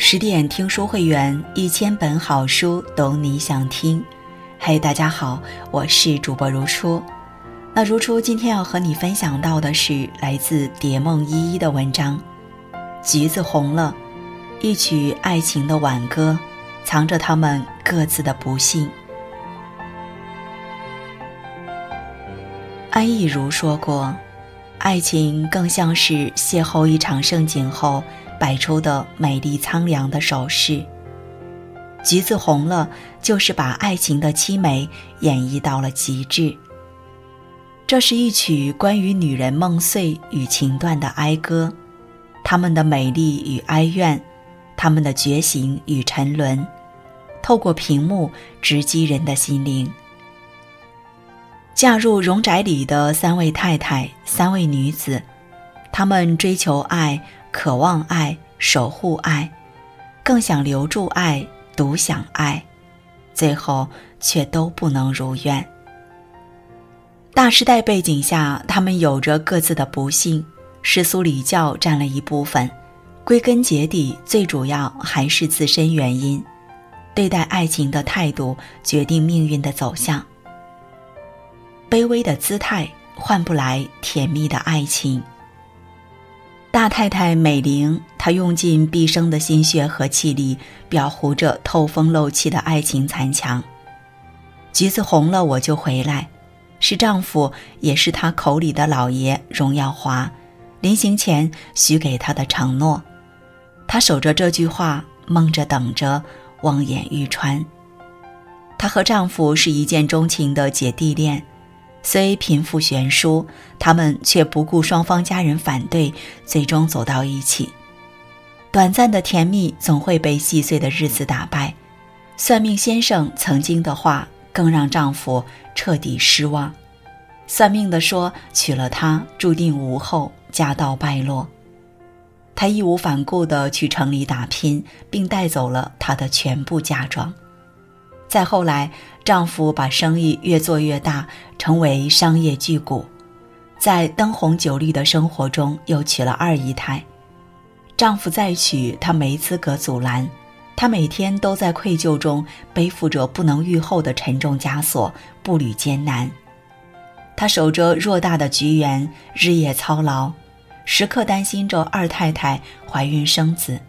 十点听书会员，一千本好书，懂你想听。嘿，大家好，我是主播如初。那如初今天要和你分享到的是来自蝶梦依依的文章《橘子红了》，一曲爱情的挽歌，藏着他们各自的不幸。安忆如说过，爱情更像是邂逅一场盛景后。摆出的美丽苍凉的手势。橘子红了，就是把爱情的凄美演绎到了极致。这是一曲关于女人梦碎与情断的哀歌，她们的美丽与哀怨，她们的觉醒与沉沦，透过屏幕直击人的心灵。嫁入荣宅里的三位太太，三位女子，她们追求爱。渴望爱，守护爱，更想留住爱，独享爱，最后却都不能如愿。大时代背景下，他们有着各自的不幸，世俗礼教占了一部分，归根结底，最主要还是自身原因。对待爱情的态度，决定命运的走向。卑微的姿态换不来甜蜜的爱情。大太太美玲，她用尽毕生的心血和气力，裱糊着透风漏气的爱情残墙。橘子红了，我就回来，是丈夫，也是她口里的老爷荣耀华，临行前许给她的承诺。她守着这句话，梦着等着，望眼欲穿。她和丈夫是一见钟情的姐弟恋。虽贫富悬殊，他们却不顾双方家人反对，最终走到一起。短暂的甜蜜总会被细碎的日子打败。算命先生曾经的话更让丈夫彻底失望。算命的说，娶了她注定无后，家道败落。他义无反顾地去城里打拼，并带走了她的全部嫁妆。再后来，丈夫把生意越做越大，成为商业巨贾，在灯红酒绿的生活中又娶了二姨太。丈夫再娶她没资格阻拦，她每天都在愧疚中背负着不能愈后的沉重枷锁，步履艰难。她守着偌大的菊园，日夜操劳，时刻担心着二太太怀孕生子。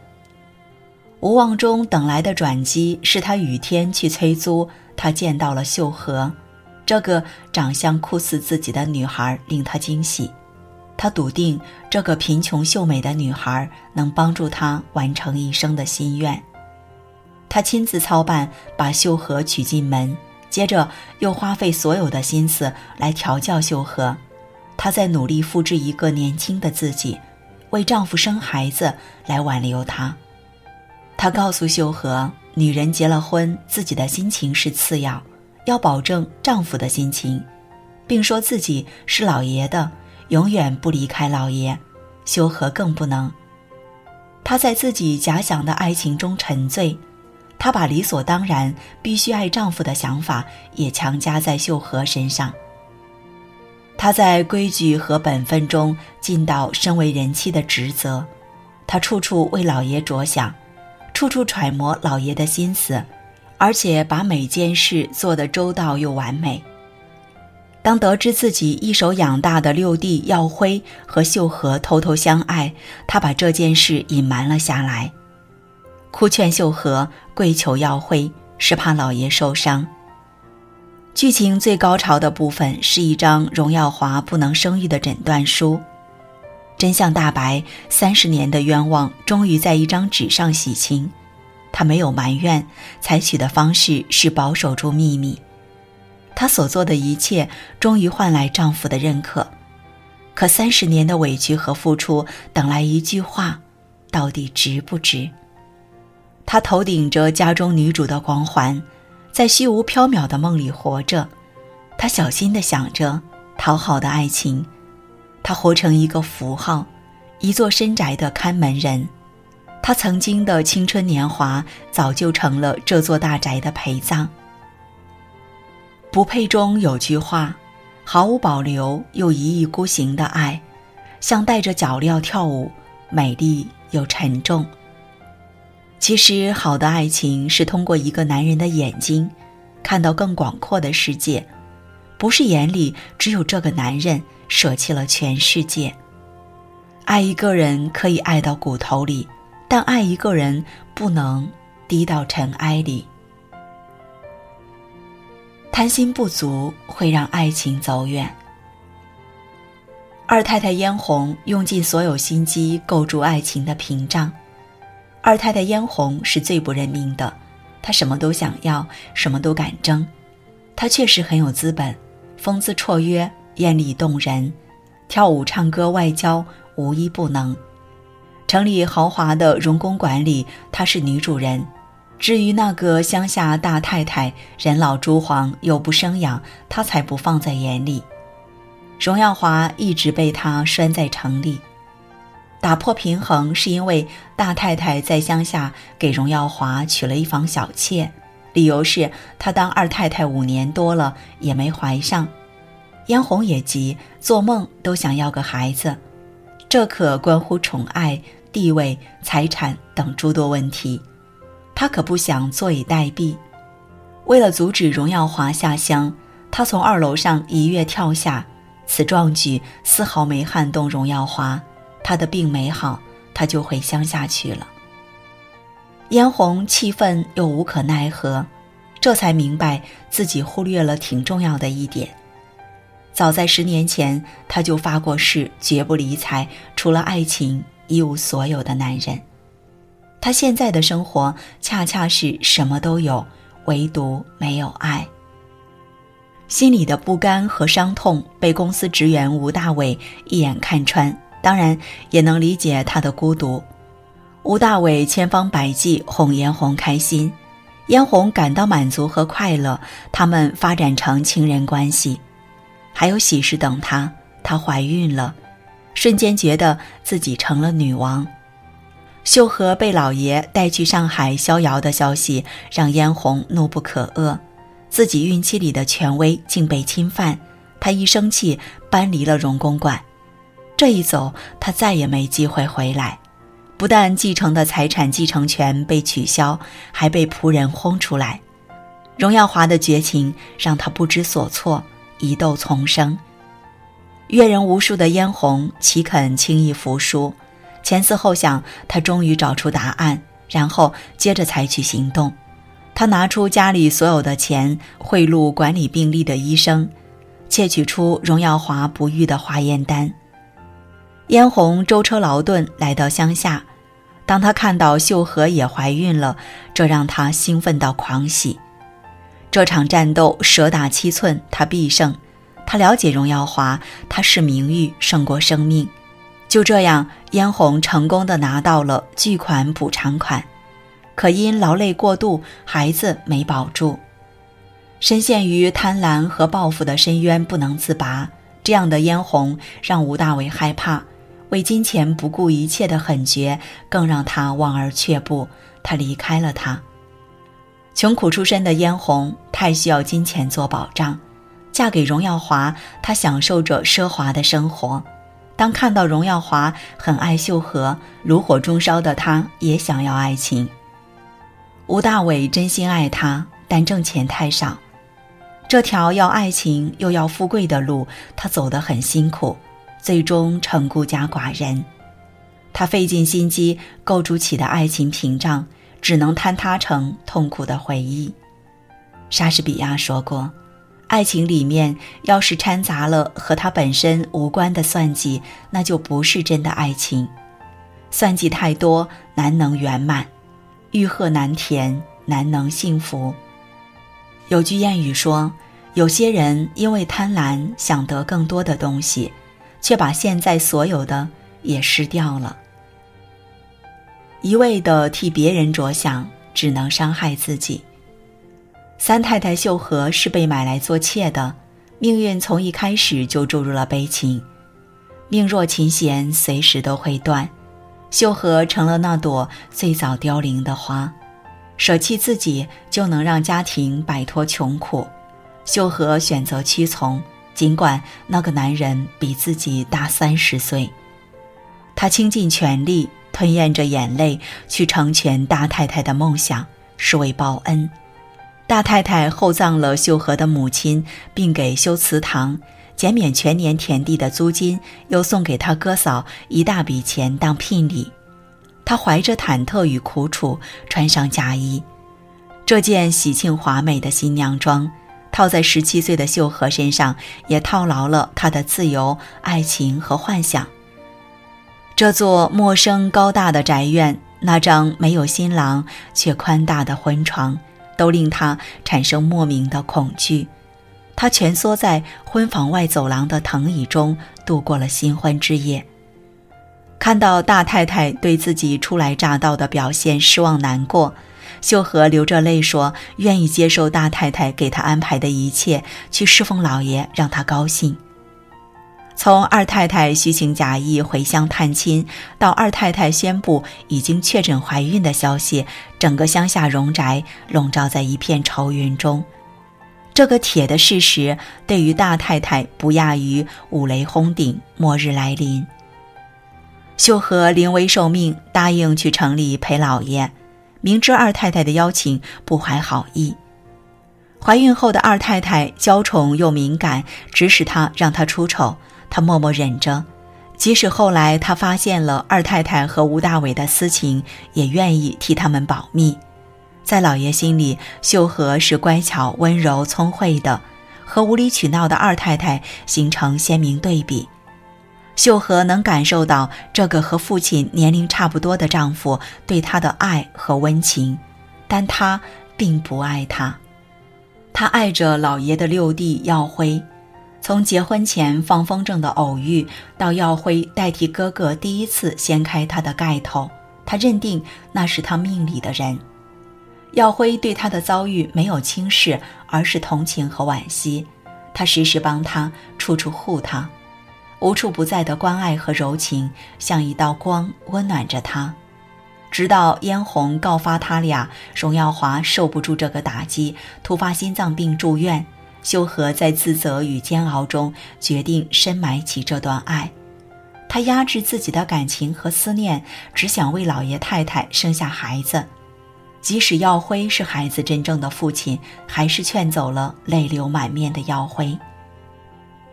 无望中等来的转机是他雨天去催租，他见到了秀禾，这个长相酷似自己的女孩令他惊喜，他笃定这个贫穷秀美的女孩能帮助他完成一生的心愿。他亲自操办把秀禾娶进门，接着又花费所有的心思来调教秀禾，他在努力复制一个年轻的自己，为丈夫生孩子来挽留他。她告诉秀禾，女人结了婚，自己的心情是次要，要保证丈夫的心情，并说自己是老爷的，永远不离开老爷。秀禾更不能。她在自己假想的爱情中沉醉，她把理所当然必须爱丈夫的想法也强加在秀禾身上。她在规矩和本分中尽到身为人妻的职责，她处处为老爷着想。处处揣摩老爷的心思，而且把每件事做得周到又完美。当得知自己一手养大的六弟耀辉和秀禾偷偷相爱，他把这件事隐瞒了下来，哭劝秀禾，跪求耀辉，是怕老爷受伤。剧情最高潮的部分是一张荣耀华不能生育的诊断书。真相大白，三十年的冤枉终于在一张纸上洗清。她没有埋怨，采取的方式是保守住秘密。她所做的一切终于换来丈夫的认可。可三十年的委屈和付出，等来一句话，到底值不值？她头顶着家中女主的光环，在虚无缥缈的梦里活着。她小心地想着讨好的爱情。他活成一个符号，一座深宅的看门人。他曾经的青春年华早就成了这座大宅的陪葬。不配中有句话，毫无保留又一意孤行的爱，像带着脚镣跳舞，美丽又沉重。其实，好的爱情是通过一个男人的眼睛，看到更广阔的世界，不是眼里只有这个男人，舍弃了全世界。爱一个人可以爱到骨头里，但爱一个人不能低到尘埃里。贪心不足会让爱情走远。二太太嫣红用尽所有心机构筑爱情的屏障。二太太嫣红是最不认命的，她什么都想要，什么都敢争。她确实很有资本，风姿绰约，艳丽动人，跳舞、唱歌、外交无一不能。城里豪华的荣公馆里，她是女主人。至于那个乡下大太太，人老珠黄又不生养，她才不放在眼里。荣耀华一直被她拴在城里。打破平衡是因为大太太在乡下给荣耀华娶了一房小妾，理由是她当二太太五年多了也没怀上，嫣红也急，做梦都想要个孩子，这可关乎宠爱、地位、财产等诸多问题，她可不想坐以待毙。为了阻止荣耀华下乡，他从二楼上一跃跳下，此壮举丝毫没撼动荣耀华。他的病没好，他就回乡下去了。嫣红气愤又无可奈何，这才明白自己忽略了挺重要的一点。早在十年前，他就发过誓，绝不理睬除了爱情一无所有的男人。他现在的生活恰恰是什么都有，唯独没有爱。心里的不甘和伤痛被公司职员吴大伟一眼看穿。当然也能理解他的孤独。吴大伟千方百计哄嫣红开心，嫣红感到满足和快乐。他们发展成情人关系，还有喜事等她。她怀孕了，瞬间觉得自己成了女王。秀禾被老爷带去上海逍遥的消息让嫣红怒不可遏，自己孕期里的权威竟被侵犯，她一生气搬离了荣公馆。这一走，她再也没机会回来。不但继承的财产继承权被取消，还被仆人轰出来。荣耀华的绝情让他不知所措，疑窦丛生。阅人无数的嫣红岂肯轻易服输？前思后想，他终于找出答案，然后接着采取行动。他拿出家里所有的钱，贿赂管理病历的医生，窃取出荣耀华不育的化验单。嫣红舟车劳顿来到乡下，当他看到秀禾也怀孕了，这让他兴奋到狂喜。这场战斗蛇打七寸，他必胜。他了解荣耀华，他视名誉胜过生命。就这样，嫣红成功的拿到了巨款补偿款，可因劳累过度，孩子没保住。深陷于贪婪和报复的深渊不能自拔，这样的嫣红让吴大伟害怕。为金钱不顾一切的狠绝，更让他望而却步。他离开了他。穷苦出身的嫣红太需要金钱做保障，嫁给荣耀华，她享受着奢华的生活。当看到荣耀华很爱秀禾，炉火中烧的她也想要爱情。吴大伟真心爱她，但挣钱太少。这条要爱情又要富贵的路，他走得很辛苦。最终成孤家寡人，他费尽心机构筑起的爱情屏障，只能坍塌成痛苦的回忆。莎士比亚说过：“爱情里面要是掺杂了和他本身无关的算计，那就不是真的爱情。算计太多，难能圆满；欲壑难填，难能幸福。”有句谚语说：“有些人因为贪婪，想得更多的东西。”却把现在所有的也失掉了。一味的替别人着想，只能伤害自己。三太太秀禾是被买来做妾的，命运从一开始就注入了悲情。命若琴弦，随时都会断。秀禾成了那朵最早凋零的花，舍弃自己就能让家庭摆脱穷苦。秀禾选择屈从。尽管那个男人比自己大三十岁，他倾尽全力，吞咽着眼泪去成全大太太的梦想，是为报恩。大太太厚葬了秀禾的母亲，并给修祠堂，减免全年田地的租金，又送给他哥嫂一大笔钱当聘礼。她怀着忐忑与苦楚，穿上嫁衣。这件喜庆华美的新娘装，套在十七岁的秀禾身上，也套牢了她的自由、爱情和幻想。这座陌生高大的宅院，那张没有新郎却宽大的婚床，都令她产生莫名的恐惧。她蜷缩在婚房外走廊的藤椅中，度过了新婚之夜。看到大太太对自己初来乍到的表现失望难过，秀禾流着泪说：“愿意接受大太太给他安排的一切，去侍奉老爷，让他高兴。”从二太太虚情假意回乡探亲，到二太太宣布已经确诊怀孕的消息，整个乡下荣宅笼罩在一片愁云中。这个铁的事实对于大太太不亚于五雷轰顶、末日来临。秀禾临危受命，答应去城里陪老爷。明知二太太的邀请，不怀好意。怀孕后的二太太娇宠又敏感，指使他让她出丑，他默默忍着。即使后来他发现了二太太和吴大伟的私情，也愿意替他们保密。在老爷心里，秀禾是乖巧、温柔、聪慧的，和无理取闹的二太太形成鲜明对比。秀禾能感受到这个和父亲年龄差不多的丈夫对她的爱和温情，但她并不爱他。她爱着老爷的六弟耀辉，从结婚前放风筝的偶遇，到耀辉代替哥哥第一次掀开他的盖头，他认定那是他命里的人。耀辉对他的遭遇没有轻视，而是同情和惋惜，他时时帮他，处处护他。无处不在的关爱和柔情，像一道光，温暖着他。直到嫣红告发他俩，荣耀华受不住这个打击，突发心脏病住院。秀禾在自责与煎熬中，决定深埋起这段爱。他压制自己的感情和思念，只想为老爷太太生下孩子。即使耀辉是孩子真正的父亲，还是劝走了泪流满面的耀辉。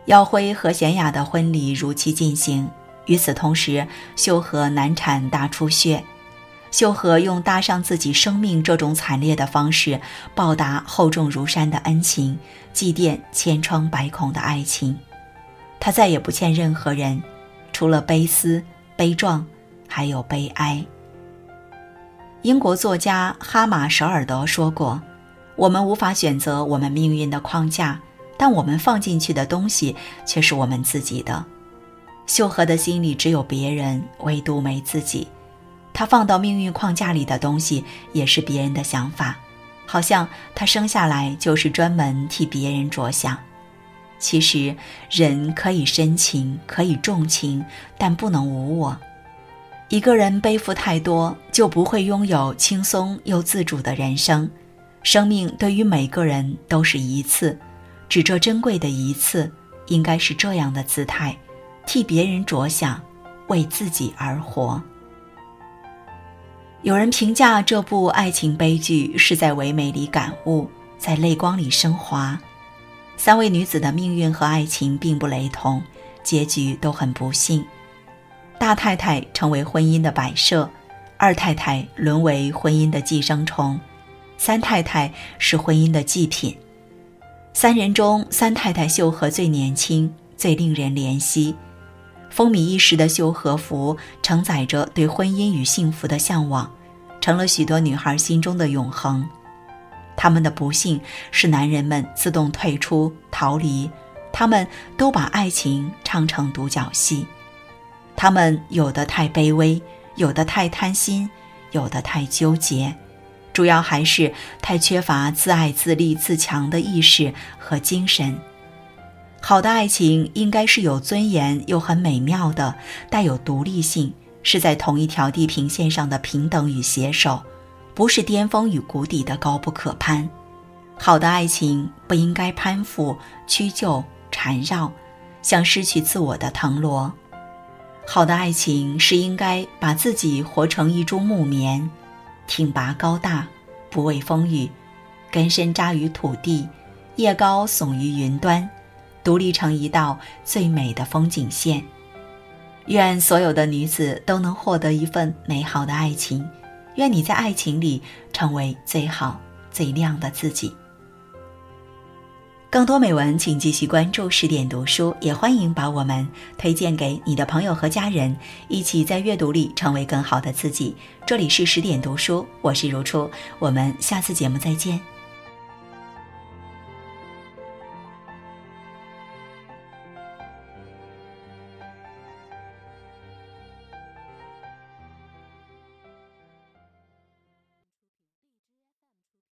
耀辉和贤雅的婚礼如期进行。与此同时，秀禾难产大出血。秀禾用搭上自己生命这种惨烈的方式，报答厚重如山的恩情，祭奠千疮百孔的爱情。他再也不欠任何人，除了悲思、悲壮，还有悲哀。英国作家哈马舍尔德说过：“我们无法选择我们命运的框架。”但我们放进去的东西却是我们自己的。秀禾的心里只有别人，唯独没自己。他放到命运框架里的东西也是别人的想法，好像他生下来就是专门替别人着想。其实，人可以深情，可以重情，但不能无我。一个人背负太多，就不会拥有轻松又自主的人生。生命对于每个人都是一次。只这珍贵的一次，应该是这样的姿态：替别人着想，为自己而活。有人评价这部爱情悲剧是在唯美里感悟，在泪光里升华。三位女子的命运和爱情并不雷同，结局都很不幸。大太太成为婚姻的摆设，二太太沦为婚姻的寄生虫，三太太是婚姻的祭品。三人中，三太太秀禾最年轻，最令人怜惜。风靡一时的秀禾服承载着对婚姻与幸福的向往，成了许多女孩心中的永恒。他们的不幸是男人们自动退出逃离，他们都把爱情唱成独角戏。他们有的太卑微，有的太贪心，有的太纠结。主要还是太缺乏自爱自立自强的意识和精神。好的爱情应该是有尊严又很美妙的，带有独立性，是在同一条地平线上的平等与携手，不是巅峰与谷底的高不可攀。好的爱情不应该攀附、屈就、缠绕，像失去自我的藤萝。好的爱情是应该把自己活成一株木棉，挺拔高大，不畏风雨，根深扎于土地，叶高耸于云端，独立成一道最美的风景线。愿所有的女子都能获得一份美好的爱情，愿你在爱情里成为最好最亮的自己。更多美文，请继续关注十点读书，也欢迎把我们推荐给你的朋友和家人，一起在阅读里成为更好的自己。这里是十点读书，我是如初，我们下次节目再见。